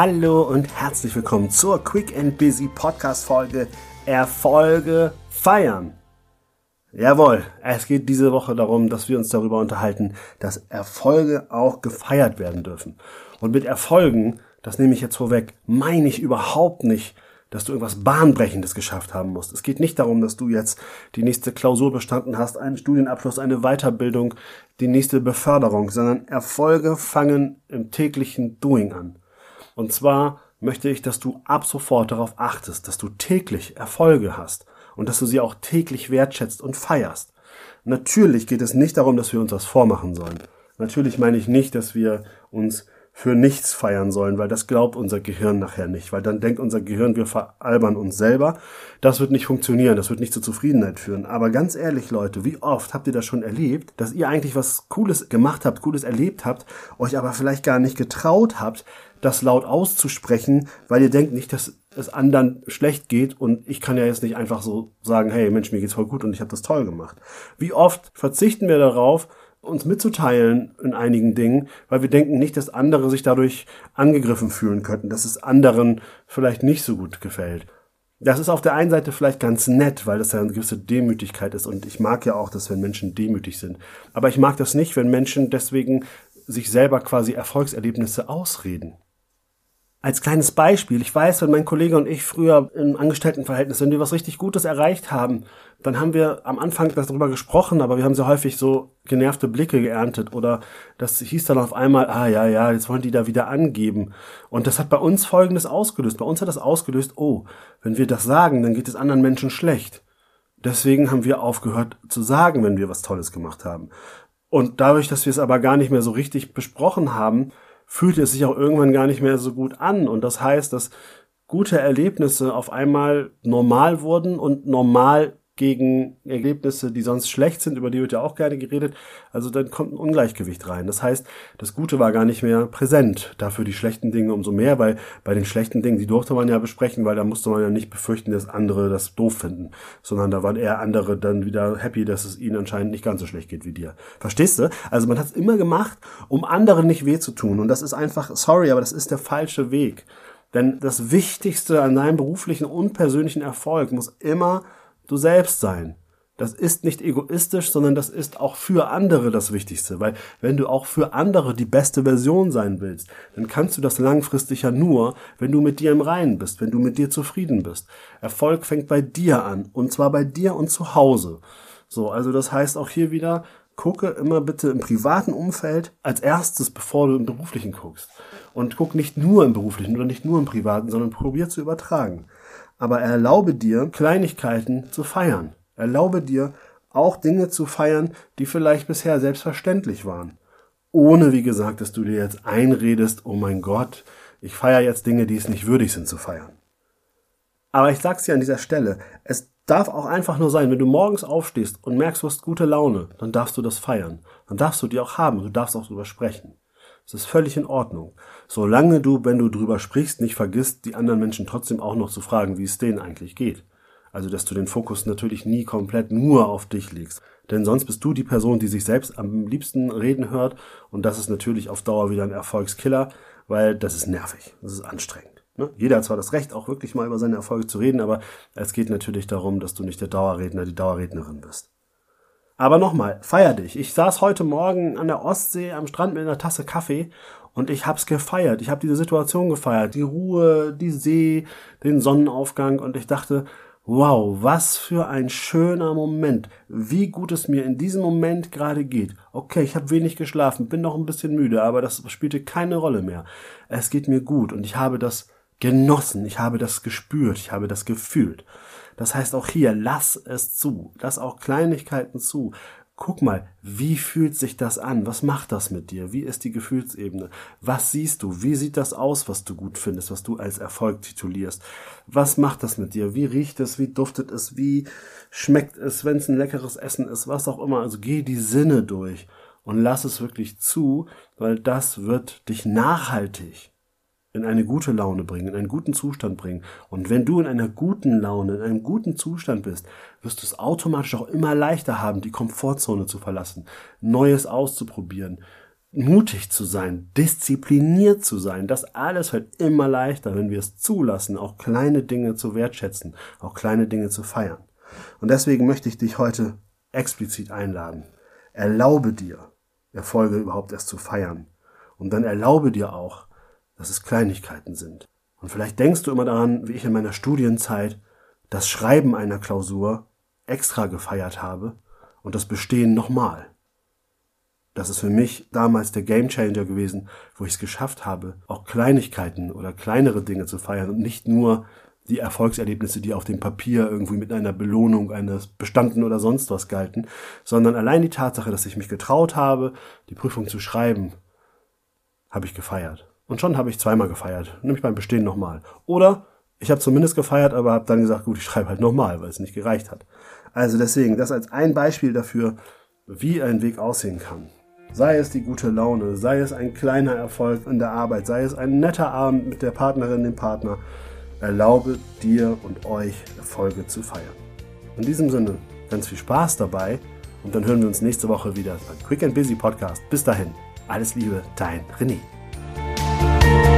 Hallo und herzlich willkommen zur Quick and Busy Podcast Folge Erfolge feiern. Jawohl, es geht diese Woche darum, dass wir uns darüber unterhalten, dass Erfolge auch gefeiert werden dürfen. Und mit Erfolgen, das nehme ich jetzt vorweg, meine ich überhaupt nicht, dass du irgendwas Bahnbrechendes geschafft haben musst. Es geht nicht darum, dass du jetzt die nächste Klausur bestanden hast, einen Studienabschluss, eine Weiterbildung, die nächste Beförderung, sondern Erfolge fangen im täglichen Doing an. Und zwar möchte ich, dass du ab sofort darauf achtest, dass du täglich Erfolge hast und dass du sie auch täglich wertschätzt und feierst. Natürlich geht es nicht darum, dass wir uns das vormachen sollen. Natürlich meine ich nicht, dass wir uns für nichts feiern sollen, weil das glaubt unser Gehirn nachher nicht, weil dann denkt unser Gehirn, wir veralbern uns selber. Das wird nicht funktionieren, das wird nicht zur Zufriedenheit führen. Aber ganz ehrlich, Leute, wie oft habt ihr das schon erlebt, dass ihr eigentlich was Cooles gemacht habt, Cooles erlebt habt, euch aber vielleicht gar nicht getraut habt, das laut auszusprechen, weil ihr denkt nicht, dass es anderen schlecht geht und ich kann ja jetzt nicht einfach so sagen, hey Mensch, mir geht's voll gut und ich habe das toll gemacht. Wie oft verzichten wir darauf, uns mitzuteilen in einigen Dingen, weil wir denken nicht, dass andere sich dadurch angegriffen fühlen könnten, dass es anderen vielleicht nicht so gut gefällt. Das ist auf der einen Seite vielleicht ganz nett, weil das ja eine gewisse Demütigkeit ist und ich mag ja auch das, wenn Menschen demütig sind. Aber ich mag das nicht, wenn Menschen deswegen sich selber quasi Erfolgserlebnisse ausreden. Als kleines Beispiel, ich weiß, wenn mein Kollege und ich früher im Angestelltenverhältnis, wenn wir was richtig Gutes erreicht haben, dann haben wir am Anfang darüber gesprochen, aber wir haben sehr häufig so genervte Blicke geerntet oder das hieß dann auf einmal, ah ja, ja, jetzt wollen die da wieder angeben. Und das hat bei uns Folgendes ausgelöst. Bei uns hat das ausgelöst, oh, wenn wir das sagen, dann geht es anderen Menschen schlecht. Deswegen haben wir aufgehört zu sagen, wenn wir was Tolles gemacht haben. Und dadurch, dass wir es aber gar nicht mehr so richtig besprochen haben, fühlte es sich auch irgendwann gar nicht mehr so gut an. Und das heißt, dass gute Erlebnisse auf einmal normal wurden und normal gegen Ergebnisse, die sonst schlecht sind, über die wird ja auch gerne geredet. Also dann kommt ein Ungleichgewicht rein. Das heißt, das Gute war gar nicht mehr präsent. Dafür die schlechten Dinge umso mehr, weil bei den schlechten Dingen, die durfte man ja besprechen, weil da musste man ja nicht befürchten, dass andere das doof finden, sondern da waren eher andere dann wieder happy, dass es ihnen anscheinend nicht ganz so schlecht geht wie dir. Verstehst du? Also man hat es immer gemacht, um anderen nicht weh zu tun. Und das ist einfach, sorry, aber das ist der falsche Weg. Denn das Wichtigste an deinem beruflichen und persönlichen Erfolg muss immer du selbst sein. Das ist nicht egoistisch, sondern das ist auch für andere das Wichtigste, weil wenn du auch für andere die beste Version sein willst, dann kannst du das langfristig ja nur, wenn du mit dir im Reinen bist, wenn du mit dir zufrieden bist. Erfolg fängt bei dir an und zwar bei dir und zu Hause. So, also das heißt auch hier wieder, gucke immer bitte im privaten Umfeld als erstes, bevor du im beruflichen guckst. Und guck nicht nur im beruflichen oder nicht nur im privaten, sondern probier zu übertragen aber erlaube dir, Kleinigkeiten zu feiern. Erlaube dir, auch Dinge zu feiern, die vielleicht bisher selbstverständlich waren. Ohne, wie gesagt, dass du dir jetzt einredest, oh mein Gott, ich feiere jetzt Dinge, die es nicht würdig sind zu feiern. Aber ich sag's dir an dieser Stelle, es darf auch einfach nur sein, wenn du morgens aufstehst und merkst, du hast gute Laune, dann darfst du das feiern. Dann darfst du die auch haben, du darfst auch drüber sprechen. Es ist völlig in Ordnung. Solange du, wenn du drüber sprichst, nicht vergisst, die anderen Menschen trotzdem auch noch zu fragen, wie es denen eigentlich geht. Also, dass du den Fokus natürlich nie komplett nur auf dich legst. Denn sonst bist du die Person, die sich selbst am liebsten reden hört. Und das ist natürlich auf Dauer wieder ein Erfolgskiller, weil das ist nervig. Das ist anstrengend. Ne? Jeder hat zwar das Recht, auch wirklich mal über seine Erfolge zu reden, aber es geht natürlich darum, dass du nicht der Dauerredner, die Dauerrednerin bist. Aber nochmal, feier dich. Ich saß heute Morgen an der Ostsee am Strand mit einer Tasse Kaffee und ich hab's gefeiert. Ich habe diese Situation gefeiert. Die Ruhe, die See, den Sonnenaufgang und ich dachte, wow, was für ein schöner Moment. Wie gut es mir in diesem Moment gerade geht. Okay, ich habe wenig geschlafen, bin noch ein bisschen müde, aber das spielte keine Rolle mehr. Es geht mir gut und ich habe das genossen, ich habe das gespürt, ich habe das gefühlt. Das heißt auch hier, lass es zu, lass auch Kleinigkeiten zu. Guck mal, wie fühlt sich das an? Was macht das mit dir? Wie ist die Gefühlsebene? Was siehst du? Wie sieht das aus, was du gut findest, was du als Erfolg titulierst? Was macht das mit dir? Wie riecht es? Wie duftet es? Wie schmeckt es, wenn es ein leckeres Essen ist? Was auch immer. Also geh die Sinne durch und lass es wirklich zu, weil das wird dich nachhaltig in eine gute Laune bringen, in einen guten Zustand bringen. Und wenn du in einer guten Laune, in einem guten Zustand bist, wirst du es automatisch auch immer leichter haben, die Komfortzone zu verlassen, Neues auszuprobieren, mutig zu sein, diszipliniert zu sein. Das alles wird immer leichter, wenn wir es zulassen, auch kleine Dinge zu wertschätzen, auch kleine Dinge zu feiern. Und deswegen möchte ich dich heute explizit einladen. Erlaube dir, Erfolge überhaupt erst zu feiern. Und dann erlaube dir auch, dass es Kleinigkeiten sind. Und vielleicht denkst du immer daran, wie ich in meiner Studienzeit das Schreiben einer Klausur extra gefeiert habe und das Bestehen nochmal. Das ist für mich damals der Gamechanger gewesen, wo ich es geschafft habe, auch Kleinigkeiten oder kleinere Dinge zu feiern und nicht nur die Erfolgserlebnisse, die auf dem Papier irgendwie mit einer Belohnung eines Bestanden oder sonst was galten, sondern allein die Tatsache, dass ich mich getraut habe, die Prüfung zu schreiben, habe ich gefeiert. Und schon habe ich zweimal gefeiert, nämlich beim Bestehen nochmal. Oder ich habe zumindest gefeiert, aber habe dann gesagt, gut, ich schreibe halt nochmal, weil es nicht gereicht hat. Also deswegen, das als ein Beispiel dafür, wie ein Weg aussehen kann. Sei es die gute Laune, sei es ein kleiner Erfolg in der Arbeit, sei es ein netter Abend mit der Partnerin, dem Partner. Erlaube dir und euch Erfolge zu feiern. In diesem Sinne, ganz viel Spaß dabei und dann hören wir uns nächste Woche wieder beim Quick and Busy Podcast. Bis dahin, alles Liebe, dein René. thank you